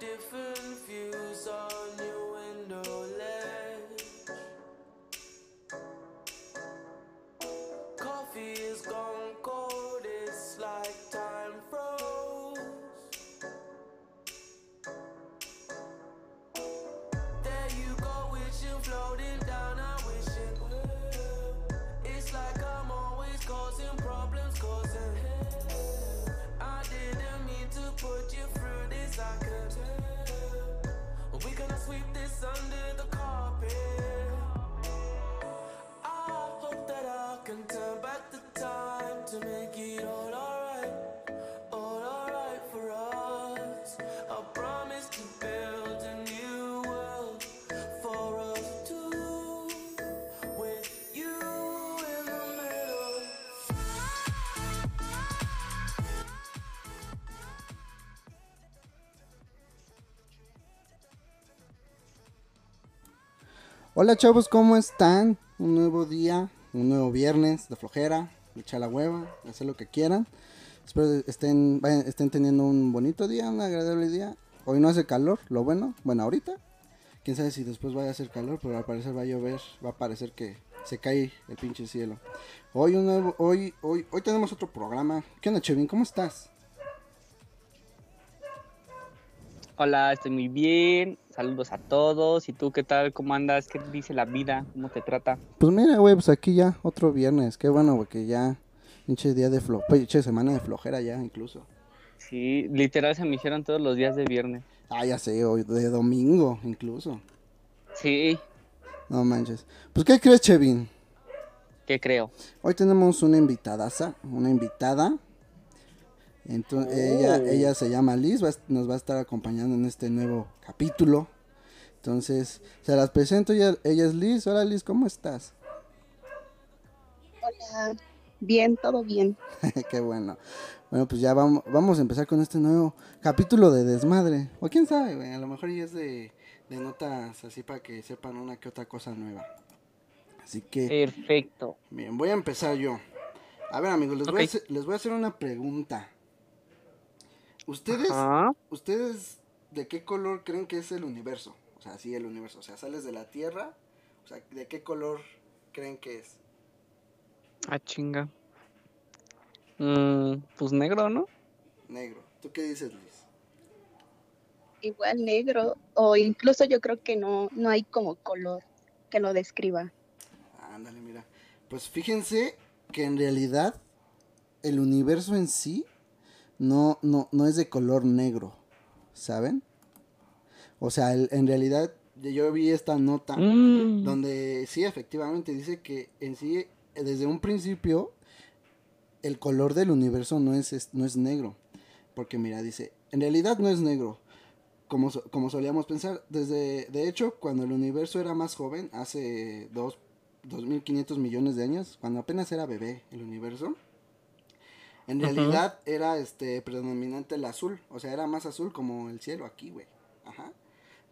different Hola chavos, ¿cómo están? Un nuevo día, un nuevo viernes de flojera, echar la hueva, hacer lo que quieran. Espero estén, estén teniendo un bonito día, un agradable día. Hoy no hace calor, lo bueno, bueno ahorita. Quién sabe si después vaya a hacer calor, pero al parecer va a llover, va a parecer que se cae el pinche cielo. Hoy un nuevo, hoy, hoy, hoy tenemos otro programa. ¿Qué onda, Chevin? ¿Cómo estás? Hola, estoy muy bien. Saludos a todos. ¿Y tú qué tal? ¿Cómo andas? ¿Qué dice la vida? ¿Cómo te trata? Pues mira, güey, pues aquí ya, otro viernes. Qué bueno, güey, que ya, pinche día de flo, pinche semana de flojera ya, incluso. Sí, literal se me hicieron todos los días de viernes. Ah, ya sé, hoy de domingo, incluso. Sí, No manches. Pues, ¿qué crees, Chevin? ¿qué creo? Hoy tenemos una invitadaza, una invitada. Entonces, ella, Oh. ella se llama Liz, va nos va a estar acompañando en este nuevo capítulo. Entonces, se las presento, ella, ella es Liz. Hola Liz, ¿cómo estás? Hola, bien, todo bien. Qué bueno. Bueno, pues ya vamos, vamos a empezar con este nuevo capítulo de desmadre. O quién sabe, güey, a lo mejor ya es de, de notas así para que sepan una que otra cosa nueva. Así que... Perfecto. Bien, voy a empezar yo. A ver, amigos, les, voy, a les voy a hacer una pregunta. ¿Ustedes, Ajá. ¿Ustedes de qué color creen que es el universo? O sea, sí, el universo. O sea, sales de la Tierra. O sea, ¿de qué color creen que es? Ah, chinga. Mm, pues negro, ¿no? Negro. ¿Tú qué dices, Luis? Igual negro, o incluso yo creo que no, no hay como color que lo describa. Ándale, mira. Pues fíjense que en realidad el universo en sí no, no, no es de color negro, ¿saben? O sea, el- en realidad yo vi esta nota Mm, donde sí, efectivamente dice que en sí, desde un principio, el color del universo no es, es- no es negro. Porque mira, dice, en realidad no es negro, como, como solíamos pensar. Desde, de hecho, cuando el universo era más joven, hace dos, 2.500 millones de años, cuando apenas era bebé el universo, en realidad era este predominante el azul, o sea, era más azul como el cielo aquí, güey. Ajá.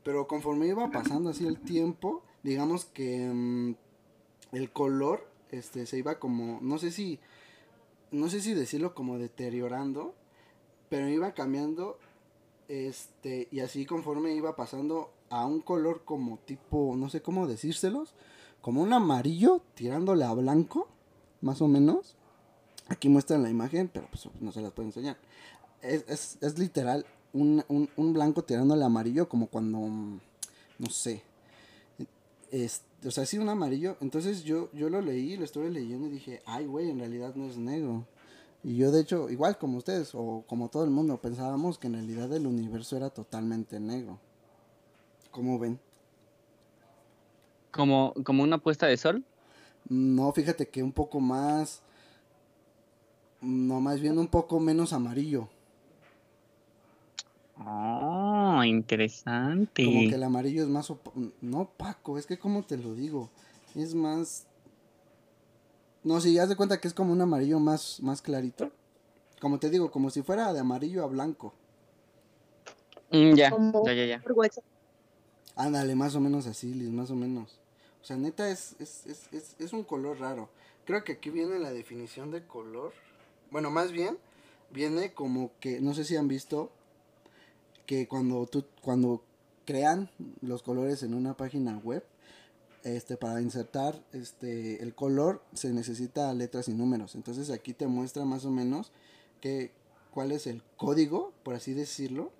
Pero conforme iba pasando así el tiempo, digamos que mm, el color este se iba como no sé si no sé si decirlo como deteriorando, pero iba cambiando este y así conforme iba pasando a un color como tipo, no sé cómo decírselos, como un amarillo tirándole a blanco, más o menos. Aquí muestran la imagen, pero pues no se las puedo enseñar. Es, es, es literal un, un, un blanco tirándole a amarillo como cuando, no sé, es, o sea, sí un amarillo. Entonces yo, yo lo leí, lo estuve leyendo y dije, ay, güey, en realidad no es negro. Y yo, de hecho, igual como ustedes o como todo el mundo, pensábamos que en realidad el universo era totalmente negro. ¿Cómo ven? como, como una puesta de sol. No, fíjate que un poco más, no, más bien un poco menos amarillo. Ah, interesante. Como que el amarillo es más, opa- no opaco, es que como te lo digo, es más, no, si haz de cuenta que es como un amarillo más, más clarito. Como te digo, como si fuera de amarillo a blanco. Mm, ya, ya, ya, ya. Ándale, más o menos así, Liz, más o menos. O sea, neta, es, es, es, es, es un color raro. Creo que aquí viene la definición de color. Bueno, más bien, viene como que, no sé si han visto, que cuando tú, cuando crean los colores en una página web, este, para insertar este, el color se necesita letras y números. Entonces aquí te muestra más o menos que, cuál es el código, por así decirlo,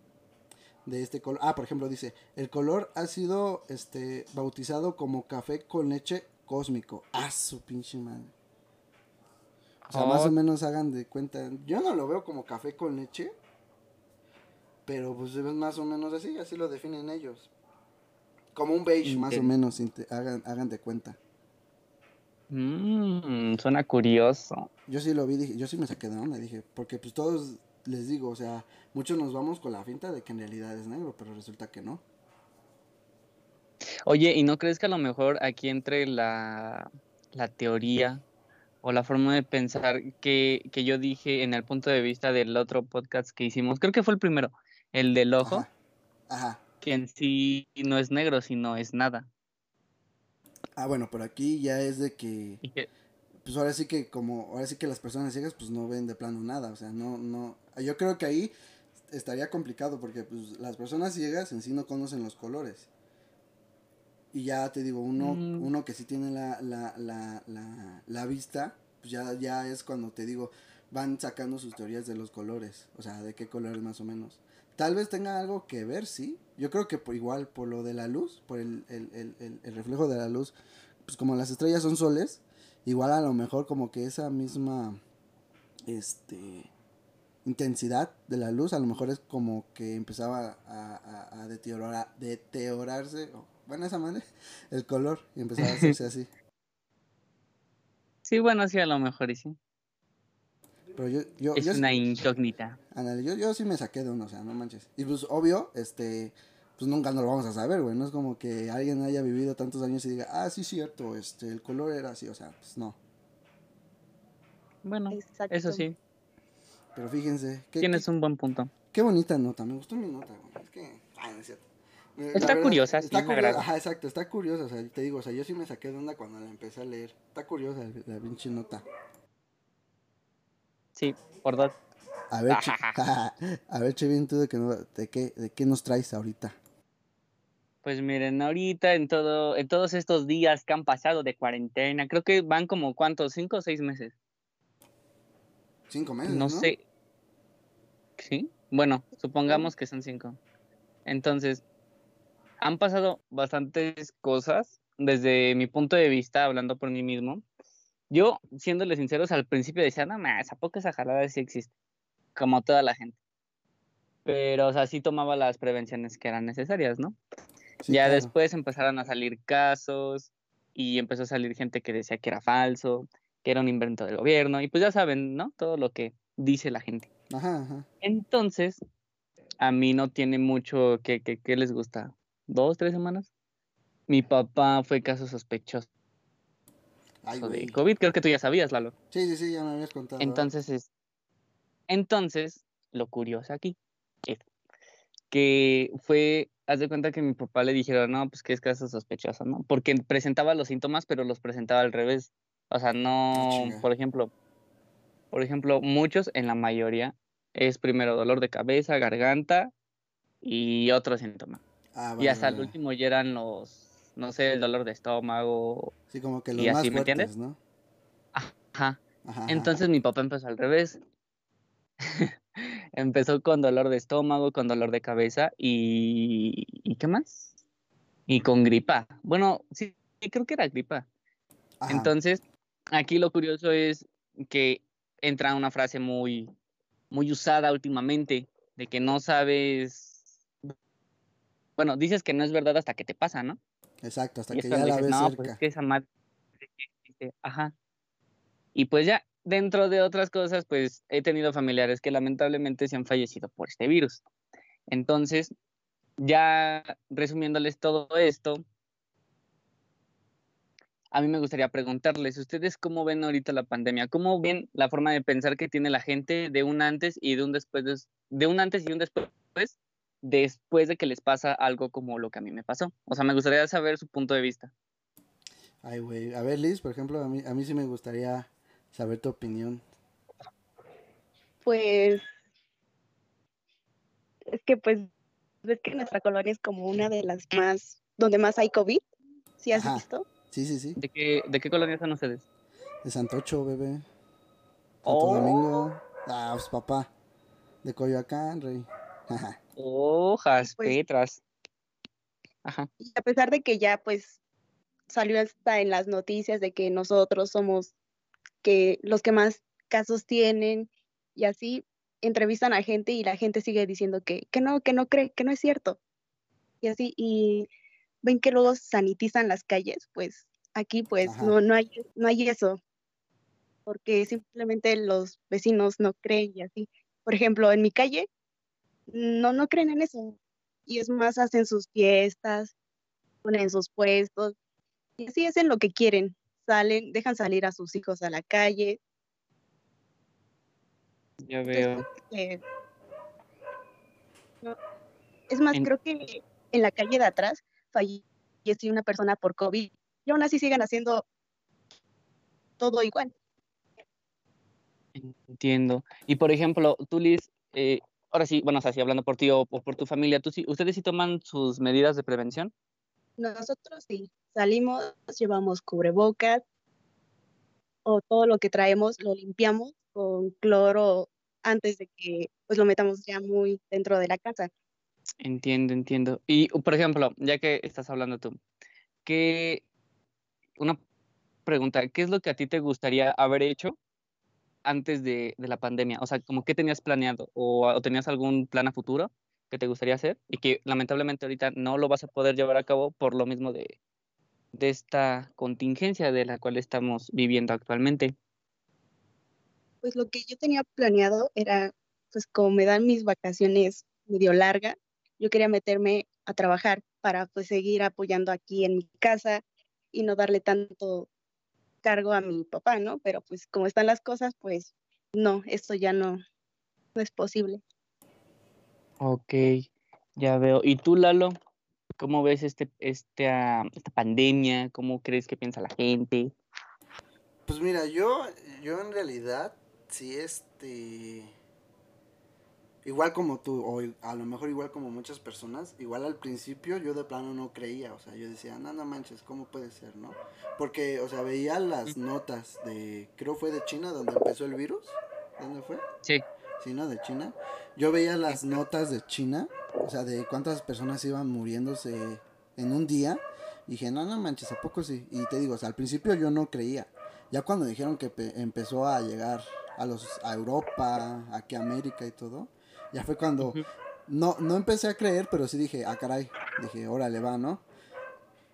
de este color. Ah, por ejemplo, dice, el color ha sido este, bautizado como café con leche cósmico. Ah, su pinche madre. O sea, más o Oh. menos hagan de cuenta. Yo no lo veo como café con leche. Pero pues es más o menos así, así lo definen ellos. Como un beige, más o menos, hagan, hagan de cuenta. Mmm, suena curioso. Yo sí lo vi, dije, yo sí me saqué de onda, dije, porque pues todos les digo, o sea, muchos nos vamos con la finta de que en realidad es negro, pero resulta que no. Oye, ¿y no crees que a lo mejor aquí entre la, la teoría o la forma de pensar que, que yo dije en el punto de vista del otro podcast que hicimos? Creo que fue el primero, el del ojo, Ajá. Ajá. que en sí no es negro, sino es nada. Ah, bueno, pero aquí ya es de que, que, pues ahora sí que como, ahora sí que las personas ciegas pues no ven de plano nada, o sea, no, no, yo creo que ahí estaría complicado porque pues las personas ciegas en sí no conocen los colores. Y ya te digo, uno, Mm. uno que sí tiene la, la, la, la, la vista, pues ya, ya es cuando te digo, van sacando sus teorías de los colores, o sea, de qué colores más o menos. Tal vez tenga algo que ver, sí. Yo creo que por igual, por lo de la luz, por el, el, el, el, el reflejo de la luz, pues como las estrellas son soles, igual a lo mejor como que esa misma, este, intensidad de la luz, a lo mejor es como que empezaba a, a, a deteriorar, deteriorarse, o, bueno, esa madre, el color, y empezaba a hacerse así. sí, bueno, sí, a lo mejor y sí. Pero yo, yo, Es yo, una incógnita. ándale, yo, yo sí me saqué de uno, o sea, no manches. Y pues obvio, este, pues nunca nos lo vamos a saber, güey, no es como que alguien haya vivido tantos años y diga, ah, sí, cierto, este, el color era así, o sea, pues no. Bueno, Exacto. eso sí, Pero fíjense, qué, tienes qué, un buen punto. qué bonita nota, me gustó mi nota, güey, es que, ay, no es cierto. Eh, Está curiosa, sí, está me curiosa, agrada. ajá, exacto, está curiosa, o sea, te digo, o sea, yo sí me saqué de onda cuando la empecé a leer. Está curiosa la pinche nota. Sí, por dos. A ver, a ver, Chevin, tú de qué, no- de qué, de qué nos traes ahorita. Pues miren, ahorita en todo, en todos estos días que han pasado de cuarentena, creo que van como cuántos, cinco o seis meses. Cinco meses, No ¿no? sé. ¿Sí? Bueno, supongamos que son cinco. Entonces, han pasado bastantes cosas desde mi punto de vista, hablando por mí mismo. Yo, siéndole sinceros, al principio decía, no más, ¿a poco esa jalada sí existe? Como toda la gente. Pero, o sea, sí tomaba las prevenciones que eran necesarias, ¿no? Sí, ya claro. después empezaron a salir casos y empezó a salir gente que decía que era falso, que era un invento del gobierno, y pues ya saben, ¿no? Todo lo que dice la gente. Ajá, ajá. Entonces, a mí no tiene mucho que, que, que les gusta. ¿Dos, tres semanas? Mi papá fue caso sospechoso Ay, de. COVID, creo que tú ya sabías, Lalo. Sí, sí, sí, ya me habías contado. Entonces, es, entonces, lo curioso aquí es que fue, haz de cuenta que mi papá le dijeron, no, pues que es caso sospechoso, ¿no? Porque presentaba los síntomas, pero los presentaba al revés. O sea, no, chinga. por ejemplo, por ejemplo, muchos, en la mayoría, es primero dolor de cabeza, garganta y otro síntoma. Ah, y vale, hasta el último ya eran los, no sé, el dolor de estómago. Sí, como que y los más así, ¿me entiendes? ¿no? Ajá. Ajá. Entonces mi papá empezó al revés. empezó con dolor de estómago, con dolor de cabeza y... ¿Y qué más? Y con gripa. Bueno, sí, sí, creo que era gripa. Ajá. Entonces, aquí lo curioso es que entra una frase muy, muy usada últimamente, de que no sabes... Bueno, dices que no es verdad hasta que te pasa, ¿no? Exacto, hasta Y que ya la dices, ves no, cerca. pues es que esa madre sí existe". Ajá. Y pues ya, dentro de otras cosas, pues he tenido familiares que lamentablemente se han fallecido por este virus. Entonces, ya resumiéndoles todo esto, a mí me gustaría preguntarles, ¿ustedes cómo ven ahorita la pandemia? ¿Cómo ven la forma de pensar que tiene la gente de un antes y de un después, de, de un antes y un después, después de que les pasa algo como lo que a mí me pasó? O sea, me gustaría saber su punto de vista. Ay, güey. A ver, Liz, por ejemplo, a mí, a mí sí me gustaría saber tu opinión. Pues es que pues ves que nuestra colonia es como una de las más, donde más hay COVID. ¿Sí has Ajá. visto? Sí, sí, sí. ¿De qué, ¿De qué colonia son ustedes? De Santocho, bebé. Santo Oh. Domingo. Ah, pues papá. De Coyoacán, rey. Ajá. Hojas, Pues- Petras. Ajá. Y a pesar de que ya pues salió hasta en las noticias de que nosotros somos que los que más casos tienen y así entrevistan a gente y la gente sigue diciendo que, que no, que no cree, que no es cierto. Y así, y ven que luego sanitizan las calles, pues aquí pues Ajá. no, no hay, no hay eso. Porque simplemente los vecinos no creen y así. Por ejemplo, en mi calle, no, no creen en eso. Y es más, hacen sus fiestas, ponen sus puestos, y así hacen lo que quieren. Salen, dejan salir a sus hijos a la calle. Ya veo. no, Es más, En- creo que en la calle de atrás falleció una persona por COVID y aún así siguen haciendo todo igual. Entiendo. Y por ejemplo, tú, Liz, eh, ahora sí, bueno, o sea, sí, hablando por ti o, o por tu familia, ¿tú sí, ¿ustedes sí toman sus medidas de prevención? Nosotros sí, salimos, llevamos cubrebocas o todo lo que traemos lo limpiamos con cloro antes de que pues lo metamos ya muy dentro de la casa. Entiendo, entiendo. Y, por ejemplo, ya que estás hablando tú, ¿qué, una pregunta, ¿qué es lo que a ti te gustaría haber hecho antes de, la pandemia? O sea, como qué tenías planeado o, tenías algún plan a futuro que te gustaría hacer y que lamentablemente ahorita no lo vas a poder llevar a cabo por lo mismo de, de esta contingencia de la cual estamos viviendo actualmente. Pues lo que yo tenía planeado era, pues como me dan mis vacaciones medio largas, yo quería meterme a trabajar para pues seguir apoyando aquí en mi casa y no darle tanto cargo a mi papá, ¿no? Pero pues como están las cosas, pues no, esto ya no, no es posible. Ok, ya veo. ¿Y tú, Lalo? ¿Cómo ves este, este, ah, esta pandemia? ¿Cómo crees que piensa la gente? Pues mira, yo, yo en realidad, sí, este. Igual como tú, o a lo mejor igual como muchas personas, igual al principio yo de plano no creía, o sea, yo decía, no, no manches, ¿cómo puede ser, no? Porque, o sea, veía las notas de, creo fue de China donde empezó el virus, ¿dónde fue? Sí. Sí, ¿no? De China. Yo veía las notas de China, o sea, de cuántas personas iban muriéndose en un día. Y dije, no, no manches, ¿a poco sí? Y te digo, o sea, al principio yo no creía. Ya cuando dijeron que pe- empezó a llegar a los a Europa, aquí a América y todo, ya fue cuando no no empecé a creer, pero sí dije, ah, caray, dije, órale va, ¿no?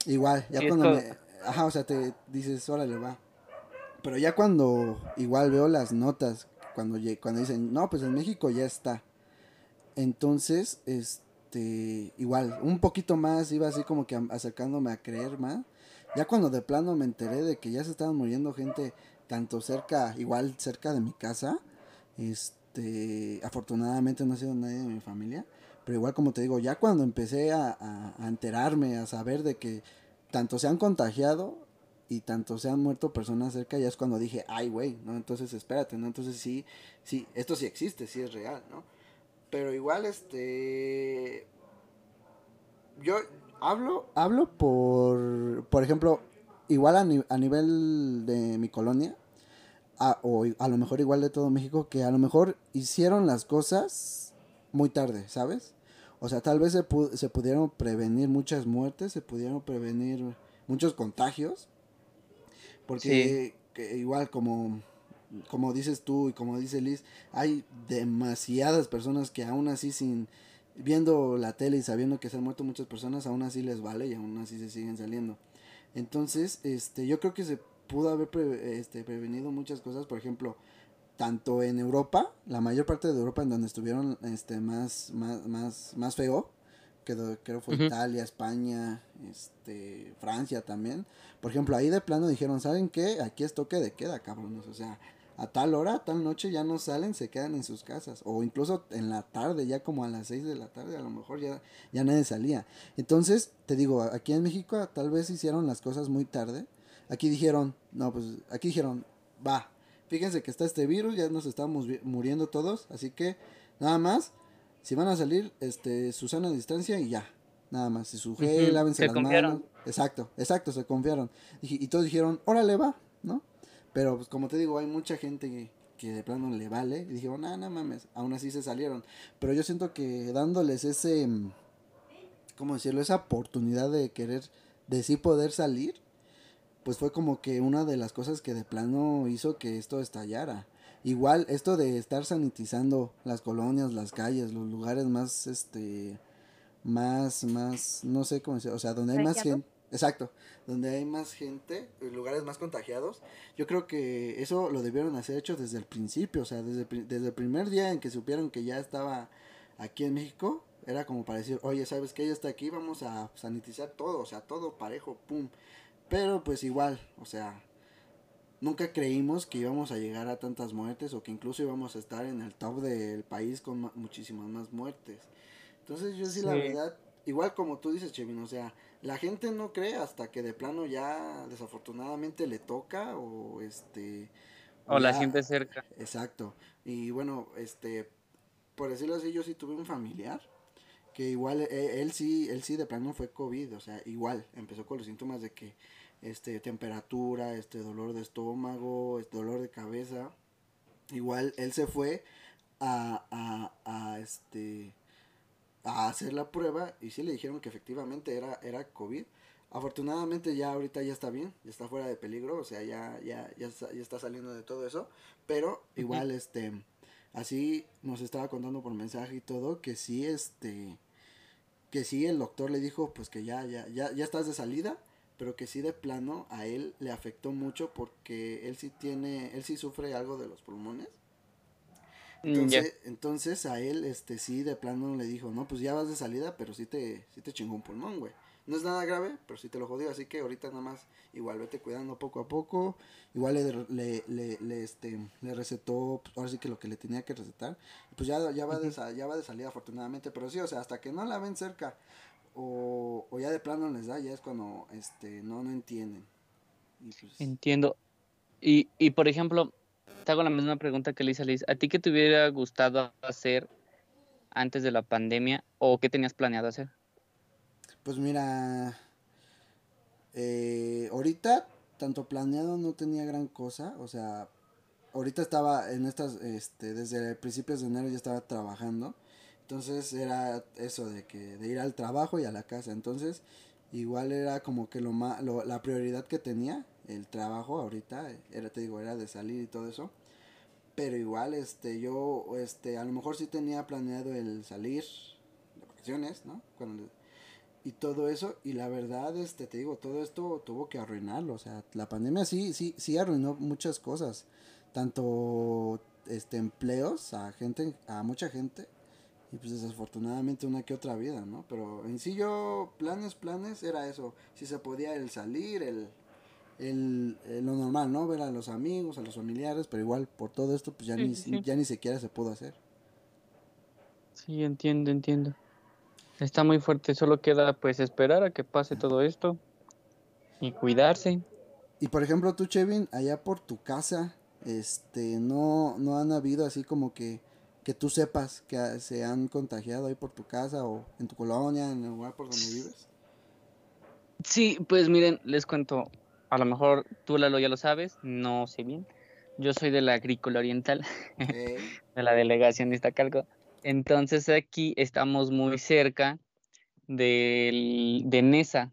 Igual, ya cuando me ajá, o sea, te dices, órale va. Pero ya cuando igual veo las notas, cuando cuando dicen, "No, pues en México ya está." Entonces, este, igual, un poquito más, iba así como que acercándome a creer más. Ya cuando de plano me enteré de que ya se estaban muriendo gente tanto cerca, igual cerca de mi casa, este, afortunadamente no ha sido nadie de mi familia, pero igual como te digo, ya cuando empecé a, a- a enterarme, a saber de que tanto se han contagiado y tanto se han muerto personas cerca, ya es cuando dije, ay, güey, ¿no? Entonces espérate, ¿no? Entonces sí, sí, esto sí existe, sí es real, ¿no? Pero igual, este. Yo hablo, hablo por. Por ejemplo, igual a, ni- a nivel de mi colonia, a- o a lo mejor igual de todo México, que a lo mejor hicieron las cosas muy tarde, ¿sabes? O sea, tal vez se, pu- se pudieron prevenir muchas muertes, se pudieron prevenir muchos contagios. Porque que igual como, como dices tú y como dice Liz, hay demasiadas personas que aún así sin viendo la tele y sabiendo que se han muerto muchas personas, aún así les vale y aún así se siguen saliendo. Entonces, este, yo creo que se pudo haber pre- este, prevenido muchas cosas, por ejemplo, tanto en Europa, la mayor parte de Europa en donde estuvieron este más más más más feo, que creo fue. Italia, España, este Francia también. Por ejemplo, ahí de plano dijeron, ¿saben qué? Aquí es toque de queda, cabrones, o sea, a tal hora, a tal noche ya no salen, se quedan en sus casas. O incluso en la tarde, ya como a las 6 de la tarde, a lo mejor ya, ya nadie salía. Entonces, te digo, aquí en México tal vez hicieron las cosas muy tarde. Aquí dijeron, no, pues aquí dijeron, va, fíjense que está este virus, ya nos estamos muriendo todos, así que nada más, Si van a salir, este, Susana a distancia y ya. Nada más. Si su gel, lávense se las confiaron. manos. Exacto, exacto, se confiaron. Y todos dijeron, órale va, ¿no? Pero pues como te digo, hay mucha gente que, que de plano le vale. Y dijeron, no, no mames. Aún así se salieron. Pero yo siento que dándoles ese, ¿cómo decirlo? Esa oportunidad de querer, de sí poder salir, pues fue como que una de las cosas que de plano hizo que esto estallara. Igual esto de estar sanitizando las colonias, las calles, los lugares más, este, más, más, no sé cómo decir, o sea, donde hay más gente, exacto, donde hay más gente, lugares más contagiados, yo creo que eso lo debieron hacer hecho desde el principio, o sea, desde, desde el primer día en que supieron que ya estaba aquí en México, era como para decir, oye, ¿sabes que ella está aquí? Vamos a sanitizar todo, o sea, todo parejo, pum. Pero pues igual, o sea, nunca creímos que íbamos a llegar a tantas muertes o que incluso íbamos a estar en el top del país con ma- muchísimas más muertes. Entonces yo sí, la verdad, igual como tú dices, Chevin, o sea, la gente no cree hasta que de plano ya desafortunadamente le toca o este... O la siente cerca. Exacto. Y bueno, este, por decirlo así, yo sí tuve un familiar que igual eh, él, sí, él sí de plano fue COVID, o sea, igual empezó con los síntomas de que este temperatura, este dolor de estómago, este dolor de cabeza. Igual él se fue a, a, a este a hacer la prueba y sí le dijeron que efectivamente era era COVID. Afortunadamente ya ahorita ya está bien, ya está fuera de peligro, o sea, ya ya ya está, ya está saliendo de todo eso, pero igual este así nos estaba contando por mensaje y todo que sí este que sí el doctor le dijo pues que ya ya ya ya estás de salida pero que sí de plano a él le afectó mucho porque él sí tiene él sí sufre algo de los pulmones. Mm, entonces entonces a él este sí de plano le dijo no pues ya vas de salida pero sí te sí te chingó un pulmón güey. No es nada grave pero sí te lo jodió así que ahorita nada más igual vete cuidando poco a poco. Igual le, le, le, le, este le recetó pues, ahora sí que lo que le tenía que recetar. Pues ya ya va de ya va de salida afortunadamente pero sí o sea hasta que no la ven cerca o, o ya de plano les da ya es cuando este no no entienden y pues Entiendo. Y, y por ejemplo, te hago la misma pregunta que le hice a Liz. ¿A ti qué te hubiera gustado hacer antes de la pandemia o qué tenías planeado hacer? Pues mira, eh, ahorita tanto planeado no tenía gran cosa, o sea, ahorita estaba en estas, este, desde principios de enero ya estaba trabajando, entonces era eso de que de ir al trabajo y a la casa, entonces igual era como que lo más, lo, la prioridad que tenía el trabajo ahorita era, te digo, era de salir y todo eso, pero igual, este, yo, este, a lo mejor sí tenía planeado el salir de vacaciones, ¿no? Cuando y todo eso y la verdad este te digo todo esto tuvo que arruinarlo. O sea la pandemia sí sí sí arruinó muchas cosas. Tanto este empleos a gente a mucha gente y pues desafortunadamente una que otra vida no pero en sí yo planes planes era eso. Si se podía el salir el el, el lo normal no ver a los amigos a los familiares pero igual por todo esto pues ya Sí, ni sí, ya ni siquiera se pudo hacer. Sí, entiendo, entiendo. Está muy fuerte, solo queda pues esperar a que pase todo esto y cuidarse. Y por ejemplo, tú, Chevin, allá por tu casa, este, no, no han habido así como que, que tú sepas que se han contagiado ahí por tu casa o en tu colonia, en el lugar por donde vives. Sí, pues miren, les cuento, a lo mejor tú Lalo ya lo sabes, no sé bien. Yo soy de la agrícola oriental, de la delegación de Iztacalco. Entonces aquí estamos muy cerca del, de Nesa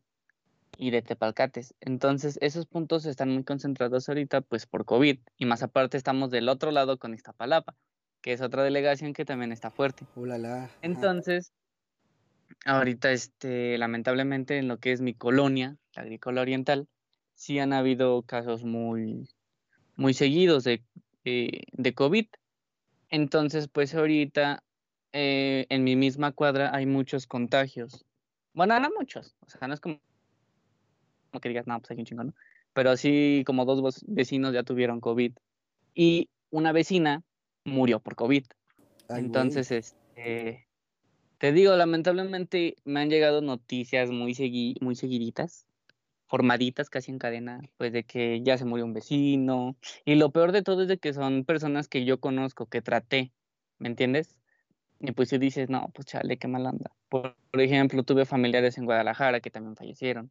y de Tepalcates. Entonces esos puntos están muy concentrados ahorita pues por COVID. Y más aparte estamos del otro lado con Iztapalapa, que es otra delegación que también está fuerte. ulala, ajá. Entonces, ahorita, este, lamentablemente, en lo que es mi colonia, la agrícola oriental, sí han habido casos muy, muy seguidos de, eh, de COVID. Entonces, pues ahorita eh, en mi misma cuadra hay muchos contagios. Bueno, no muchos, o sea, no es como, como que digas, no, pues hay un chingo, ¿no? Pero sí, como dos vecinos ya tuvieron COVID. Y una vecina murió por COVID. Ay, güey. Entonces, este, te digo, lamentablemente me han llegado noticias muy, segui- muy seguiditas, formaditas casi en cadena, pues de que ya se murió un vecino. Y lo peor de todo es de que son personas que yo conozco, que traté, ¿me entiendes? Y pues tú dices, no, pues chale, qué mal anda. Por, por ejemplo, tuve familiares en Guadalajara que también fallecieron.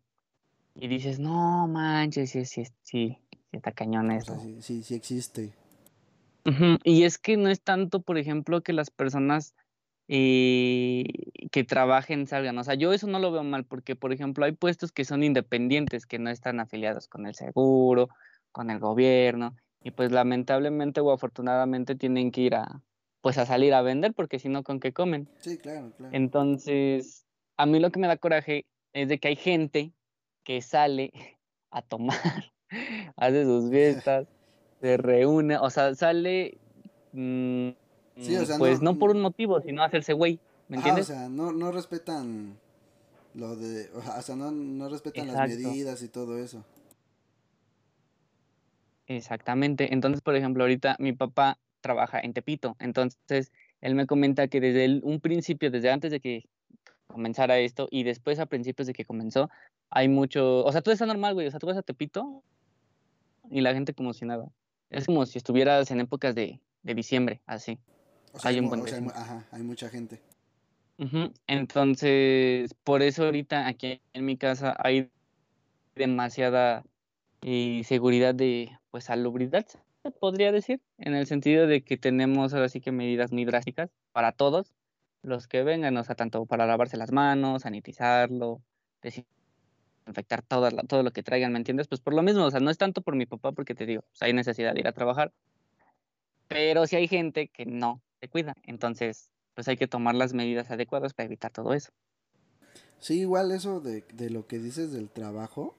Y dices, no manches, sí, sí, sí, sí está cañón O eso. sea, sí, sí, sí existe. Y es que no es tanto, por ejemplo, que las personas eh, que trabajen salgan. O sea, yo eso no lo veo mal porque, por ejemplo, hay puestos que son independientes, que no están afiliados con el seguro, con el gobierno, y pues lamentablemente o afortunadamente tienen que ir a, pues a salir a vender porque si no, ¿con qué comen? Sí, claro, claro. Entonces, a mí lo que me da coraje es de que hay gente que sale a tomar, hace sus fiestas, se reúne, o sea, sale, mm, Sí, o mm, sea, pues no- no, por un motivo, sino hacerse güey, ¿me Ajá, entiendes? o sea, no, no respetan lo de, o sea, no, no respetan las medidas y todo eso. Exactamente. Entonces, por ejemplo, ahorita mi papá trabaja en Tepito, entonces él me comenta que desde el- un principio, desde antes de que comenzara esto y después a principios de que comenzó, hay mucho, o sea, todo está normal, güey, o sea, tú vas a Tepito y la gente como si nada. Es como si estuvieras en épocas de, de diciembre, así. O sea, Hay un buen o sea, hay ajá, hay mucha gente. Entonces, por eso ahorita aquí en mi casa hay demasiada eh, seguridad de, pues, salubridad, se podría decir, en el sentido de que tenemos ahora sí que medidas muy drásticas para todos los que vengan, o sea, tanto para lavarse las manos, sanitizarlo, desinfectar todo, todo lo que traigan, ¿me entiendes? Pues por lo mismo, o sea, no es tanto por mi papá, porque te digo, pues, hay necesidad de ir a trabajar, pero sí hay gente que no se cuida, entonces, pues hay que tomar las medidas adecuadas para evitar todo eso. Sí, igual eso de, de lo que dices del trabajo.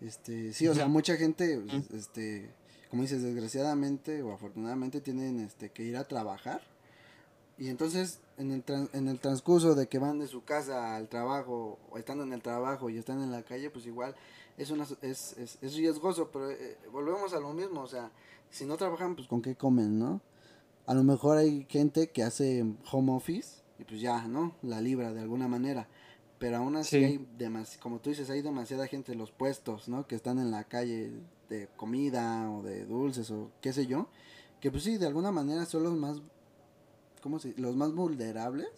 Este, sí, o sea, mucha gente, pues, este, como dices, desgraciadamente o afortunadamente tienen este que ir a trabajar. Y entonces, en el, tran- en el transcurso de que van de su casa al trabajo, o están en el trabajo y están en la calle, pues igual es, una, es, es, es riesgoso, pero eh, volvemos a lo mismo, o sea, si no trabajan, pues con qué comen, ¿no? A lo mejor hay gente que hace home office y pues ya, ¿no? La libra de alguna manera. Pero aún así Sí. hay demasiado, como tú dices, hay demasiada gente en los puestos, ¿no? Que están en la calle de comida o de dulces o qué sé yo. Que pues sí, de alguna manera son los más, ¿cómo se Los más vulnerables.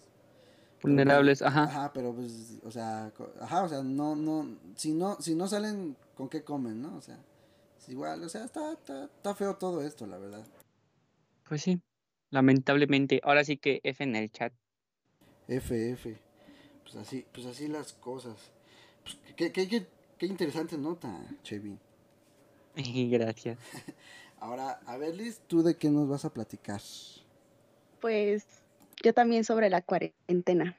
Vulnerables, ajá. Ajá, pero pues, o sea, ajá, o sea, no, no, si no, si no salen, ¿con qué comen, no? O sea, es igual, o sea, está, está, está feo todo esto, la verdad. Pues sí, lamentablemente. Ahora sí que F en el chat. F, F. Pues así, pues así las cosas. Pues, qué, qué, qué, qué interesante nota, Chevy. Gracias. Ahora, a ver, Liz, ¿tú de qué nos vas a platicar? Pues yo también sobre la cuarentena,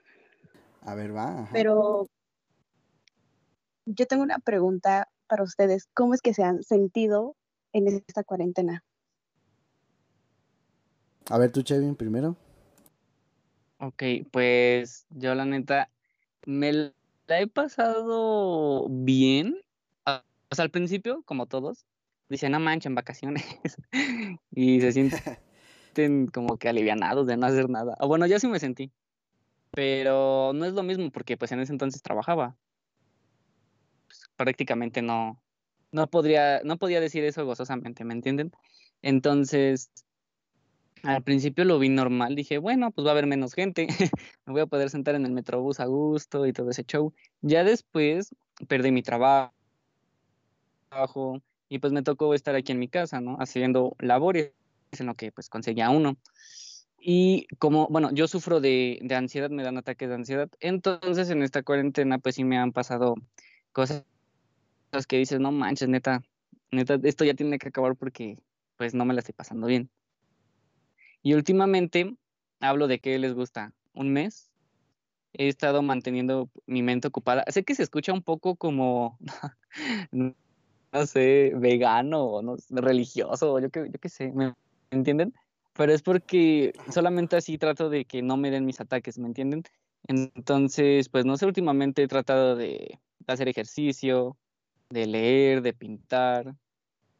A ver, va. ajá. pero yo tengo una pregunta para ustedes. ¿Cómo es que se han sentido en esta cuarentena? A ver, tú, Chevy, primero. Ok, pues yo la neta me la he pasado bien. O sea, al principio, como todos, dicen, no manchen, vacaciones. y se como que alivianados de no hacer nada. Bueno, yo sí me sentí. Pero no es lo mismo porque pues en ese entonces trabajaba. Pues, prácticamente no, no podría, no podía decir eso gozosamente, ¿me entienden? Entonces, al principio lo vi normal, dije, bueno, pues va a haber menos gente, me voy a poder sentar en el metrobús a gusto y todo ese show. Ya después perdí mi trabajo y pues me tocó estar aquí en mi casa, ¿no? Haciendo labores en lo que pues conseguía uno. Y como, bueno, yo sufro de, de ansiedad, me dan ataques de ansiedad, entonces en esta cuarentena pues sí me han pasado cosas que dices, no manches, neta, neta, esto ya tiene que acabar porque pues no me la estoy pasando bien. Y últimamente hablo de qué les gusta. Un mes he estado manteniendo mi mente ocupada. Sé que se escucha un poco como, no sé, vegano o religioso, yo qué, yo qué sé, ¿me entienden? Pero es porque solamente así trato de que no me den mis ataques, ¿me entienden? Entonces, pues no sé, últimamente he tratado de, de hacer ejercicio, de leer, de pintar,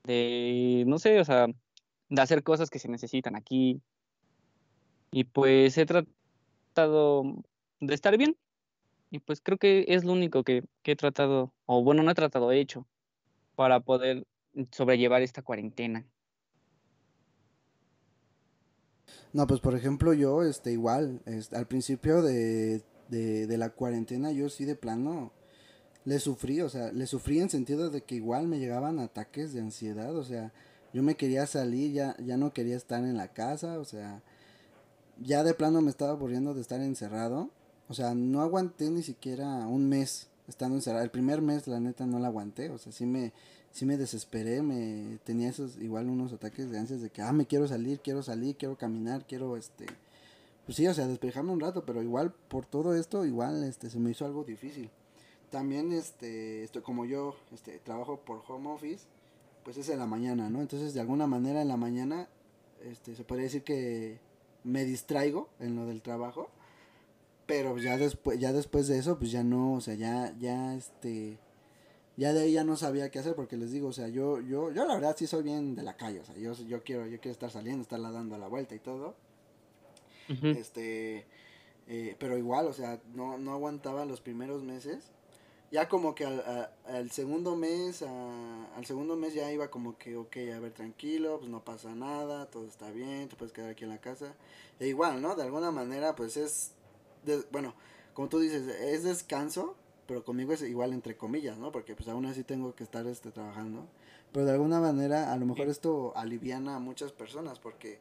de, no sé, o sea, de hacer cosas que se necesitan aquí. Y pues he tratado de estar bien. Y pues creo que es lo único que, que he tratado, o bueno, no he tratado, he hecho, para poder sobrellevar esta cuarentena. No, pues por ejemplo yo, este, igual, este, al principio de, de, de la cuarentena yo sí de plano le sufrí, o sea, le sufrí en sentido de que igual me llegaban ataques de ansiedad, o sea, yo me quería salir, ya, ya no quería estar en la casa, o sea, ya de plano me estaba aburriendo de estar encerrado, o sea, no aguanté ni siquiera un mes estando encerrado, el primer mes la neta no la aguanté, o sea, sí me, sí me desesperé, me tenía esos igual unos ataques de ansias de que, ah, me quiero salir, quiero salir, quiero caminar, quiero, este, pues sí, o sea, despejarme un rato, pero igual por todo esto, igual, este, se me hizo algo difícil. También, este, esto, como yo, este, trabajo por home office, pues es en la mañana, ¿no? Entonces, de alguna manera en la mañana, este, se podría decir que me distraigo en lo del trabajo, pero ya después, ya después de eso, pues ya no, o sea, ya, ya, este, ya de ahí ya no sabía qué hacer porque les digo, o sea, yo, yo, yo la verdad sí soy bien de la calle, o sea, yo, yo quiero, yo quiero estar saliendo, estarla dando la vuelta y todo, este, eh, pero igual, o sea, no, no aguantaba los primeros meses. Ya como que al, a- al segundo mes, a- al segundo mes ya iba como que, ok, a ver, tranquilo, pues no pasa nada, todo está bien, te puedes quedar aquí en la casa. E igual, ¿no? De alguna manera, pues es, de- bueno, como tú dices, es descanso, pero conmigo es igual entre comillas, ¿no? Porque pues aún así tengo que estar este, trabajando. Pero de alguna manera, a lo mejor esto aliviana a muchas personas, porque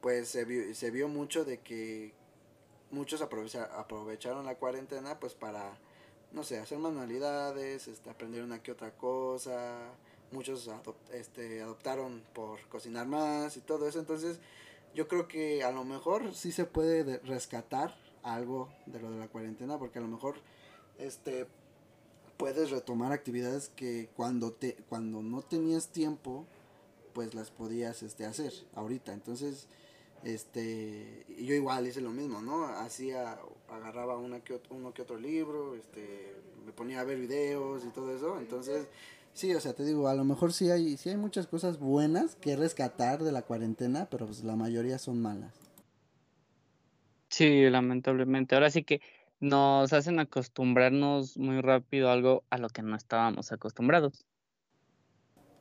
pues se vio, se vio mucho de que muchos aprovecha- aprovecharon la cuarentena pues para, no sé, hacer manualidades, este, aprender una que otra cosa, muchos adop- este, adoptaron por cocinar más y todo eso, entonces yo creo que a lo mejor sí se puede de- rescatar algo de lo de la cuarentena, porque a lo mejor este puedes retomar actividades que cuando te cuando no tenías tiempo pues las podías este hacer ahorita. Entonces este yo igual hice lo mismo no hacía agarraba una que ot- uno que otro libro este me ponía a ver videos y todo eso. Entonces sí o sea te digo a lo mejor sí hay sí hay muchas cosas buenas que rescatar de la cuarentena pero pues la mayoría son malas. Sí, lamentablemente. Ahora sí que nos hacen acostumbrarnos muy rápido a algo a lo que no estábamos acostumbrados.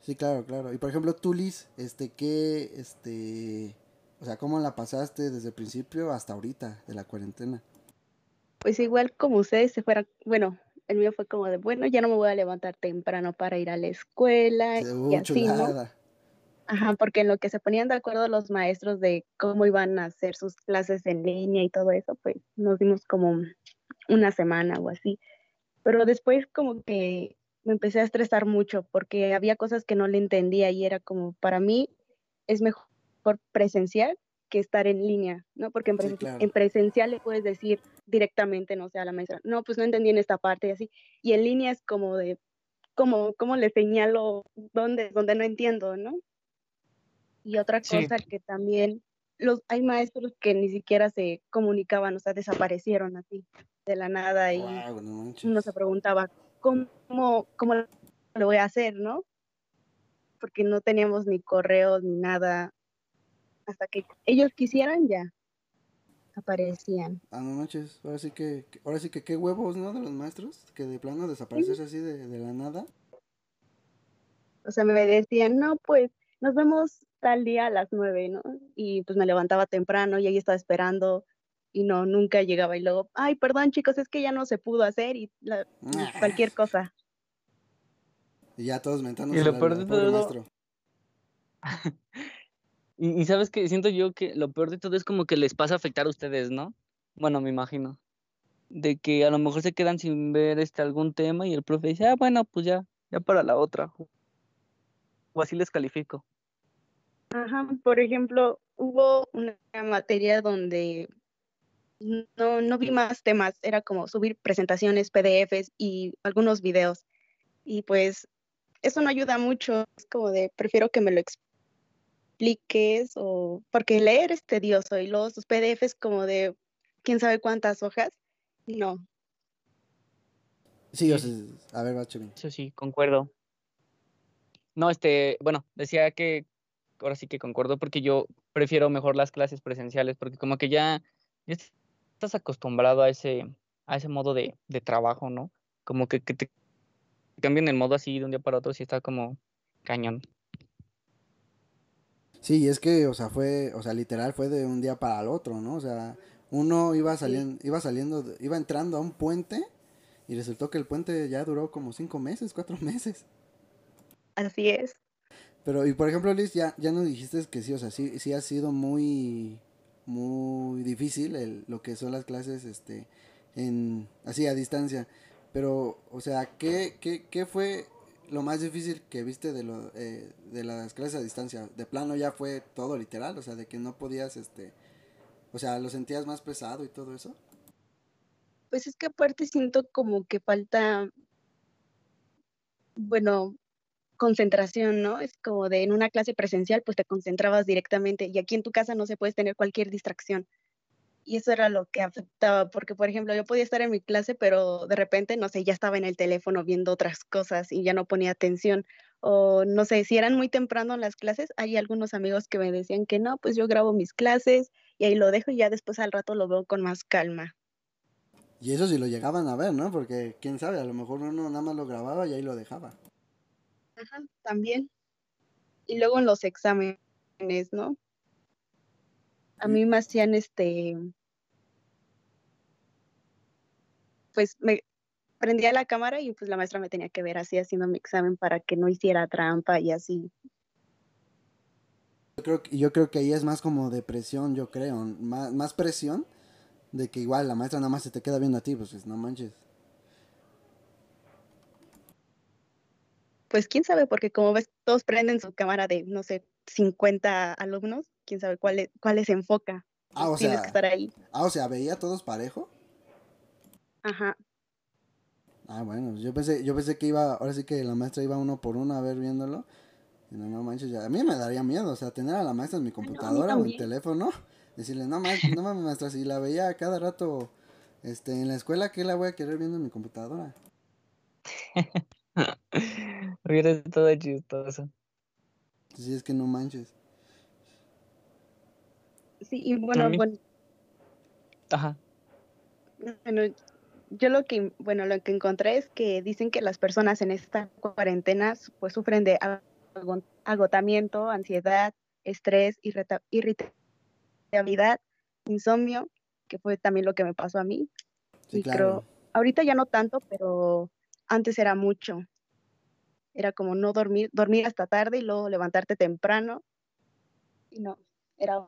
Sí, claro, claro. Y por ejemplo, tú, Liz, este, ¿qué, este, o sea, cómo la pasaste desde el principio hasta ahorita de la cuarentena? Pues igual como ustedes se fueran, bueno, el mío fue como de, bueno, ya no me voy a levantar temprano para ir a la escuela Sí, y así, ¿no? Ajá, porque en lo que se ponían de acuerdo los maestros de cómo iban a hacer sus clases en línea y todo eso, pues nos dimos como una semana o así. Pero después como que me empecé a estresar mucho porque había cosas que no le entendía y era como, para mí es mejor presencial que estar en línea, ¿no? Porque en, Sí, claro. en presencial le puedes decir directamente, no sé, a la maestra, no, pues no entendí en esta parte y así. Y en línea es como de, ¿cómo, cómo le señalo dónde, dónde no entiendo, ¿no? Y otra Sí. cosa que también los hay maestros que ni siquiera se comunicaban, o sea, desaparecieron así de la nada y no uno se preguntaba cómo cómo lo voy a hacer, ¿no? Porque no teníamos ni correos ni nada hasta que ellos quisieran ya aparecían. Ah, no manches. Ahora sí que, que- ahora sí que qué huevos, ¿no? De los maestros, que de plano desapareces así de, de la nada. O sea, me decían, "No, pues nos vemos tal día a las nueve, ¿no?" Y pues me levantaba temprano y ahí estaba esperando y no nunca llegaba y luego, "Ay, perdón, chicos, es que ya no se pudo hacer" y, la- y Ah. cualquier cosa. Y ya todos mentando Y lo peor de todo-. Y, y sabes que siento yo que lo peor de todo es como que les pasa a afectar a ustedes, ¿no? Bueno, me imagino. De que a lo mejor se quedan sin ver este algún tema y el profe dice, ah, bueno, pues ya, ya para la otra. O así les califico. Ajá, por ejemplo, hubo una materia donde no, no vi más temas, era como subir presentaciones, PDFs y algunos videos. Y pues eso no ayuda mucho, es como de, prefiero que me lo expliques o porque leer es tedioso y luego sus PDFs como de quién sabe cuántas hojas. No, Sí, o Sí. sea, a ver, Chevy. Eso sí, concuerdo. No, este, bueno, decía que ahora sí que concuerdo porque yo prefiero mejor las clases presenciales porque como que ya, ya estás acostumbrado a ese, a ese modo de, de trabajo, ¿no? Como que, que te cambien el modo así de un día para otro, sí está como cañón. Sí, y es que, o sea, fue, o sea, literal fue de un día para el otro, ¿no? O sea, uno iba saliendo, iba saliendo, iba entrando a un puente y resultó que el puente ya duró como cinco meses, cuatro meses. Así es. Pero, y por ejemplo, Liz, ya, ya nos dijiste que sí, o sea, sí, sí ha sido muy, muy difícil el, lo que son las clases, este, en, así a distancia. Pero, o sea, ¿qué, qué, qué fue lo más difícil que viste de, lo, eh, de las clases a distancia? De plano ya fue todo literal, o sea, de que no podías, este, o sea, lo sentías más pesado y todo eso. Pues es que aparte siento como que falta, bueno, concentración, ¿no? Es como de en una clase presencial, pues te concentrabas directamente y aquí en tu casa no se puedes tener cualquier distracción. Y eso era lo que afectaba, porque por ejemplo, yo podía estar en mi clase, pero de repente, no sé, ya estaba en el teléfono viendo otras cosas y ya no ponía atención. O no sé, si eran muy temprano las clases, hay algunos amigos que me decían que no, pues yo grabo mis clases y ahí lo dejo y ya después al rato lo veo con más calma. Y eso sí lo llegaban a ver, ¿no? Porque, quién sabe, a lo mejor uno nada más lo grababa y ahí lo dejaba. También. Y luego en los exámenes, ¿no? A mí me hacían este, pues me prendía la cámara y pues la maestra me tenía que ver así haciendo mi examen para que no hiciera trampa y así. Yo creo, yo creo que ahí es más como de presión, yo creo. Más, más presión de que igual la maestra nada más se te queda viendo a ti, pues no manches. Pues quién sabe, porque como ves, todos prenden su cámara de, no sé, 50 alumnos, quién sabe cuál, es- cuál les enfoca. Ah, o Tienes sea, que estar ahí. ah, o sea, veía a todos parejo. Ajá. Ah, bueno, yo pensé, yo pensé que iba, ahora sí que la maestra iba uno por uno a ver viéndolo. Y no, no manches, ya. A mí me daría miedo, o sea, tener a la maestra en mi computadora o en teléfono. Decirle, no, ma- no mames, maestra, si la veía cada rato este, en la escuela, ¿qué la voy a querer viendo en mi computadora? Hubiera estado chistoso. Si es que no manches. Sí, y bueno, bueno, Ajá. Bueno, yo lo que, bueno, lo que encontré es que dicen que las personas en esta cuarentena pues sufren de ago- agotamiento, ansiedad, estrés, irrita- irritabilidad, insomnio, que fue también lo que me pasó a mí. Sí, y claro. creo, ahorita ya no tanto, pero antes era mucho. Era como no dormir, dormir hasta tarde y luego levantarte temprano. Y no, era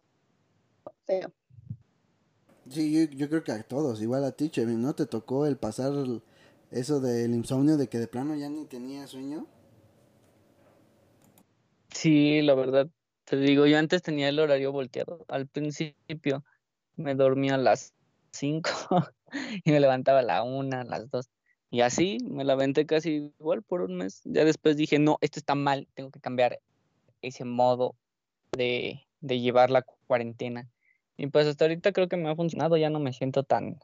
feo. Sí, yo, yo creo que a todos, igual a ti, Chevy, ¿no? ¿Te tocó el pasar eso del insomnio de que de plano ya ni tenía sueño? Sí, la verdad, te digo, yo antes tenía el horario volteado. Al principio me dormía a las 5 y me levantaba a la 1, a las 2. Y así me la aventé casi igual por un mes. Ya después dije, no, esto está mal, tengo que cambiar ese modo de, de llevar la cuarentena. Y pues hasta ahorita creo que me ha funcionado, ya no me siento tan,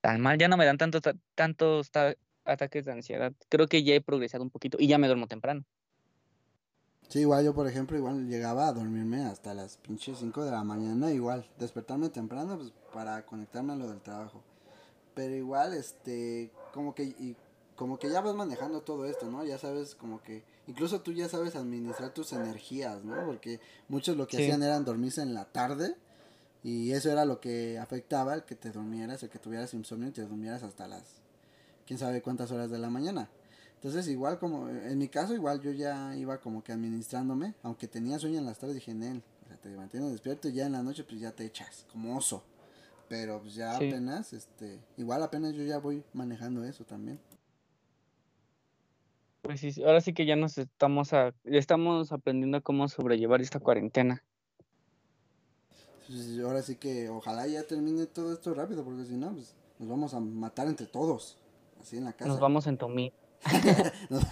tan mal, ya no me dan tantos, ta- tantos ta- ataques de ansiedad. Creo que ya he progresado un poquito y ya me duermo temprano. Sí, igual yo, por ejemplo, igual llegaba a dormirme hasta las pinches 5 de la mañana, igual, despertarme temprano, pues, para conectarme a lo del trabajo. Pero igual, este, como que, y, como que ya vas manejando todo esto, ¿no? Ya sabes, como que, incluso tú ya sabes administrar tus energías, ¿no? Porque muchos lo que Sí. hacían eran dormirse en la tarde, y eso era lo que afectaba, el que te durmieras, el que tuvieras insomnio y te durmieras hasta las, quién sabe cuántas horas de la mañana. Entonces igual como, en mi caso igual yo ya iba como que administrándome, aunque tenía sueño en las tardes dije, o sea, te mantienes despierto y ya en la noche pues ya te echas, como oso. Pero pues ya Sí. apenas, este, igual apenas yo ya voy manejando eso también. Pues sí, ahora sí que ya nos estamos, a- ya estamos aprendiendo cómo sobrellevar esta cuarentena. Pues, ahora sí que ojalá ya termine todo esto rápido, porque si no, pues nos vamos a matar entre todos, así en la casa. Nos vamos en Tomí. nos,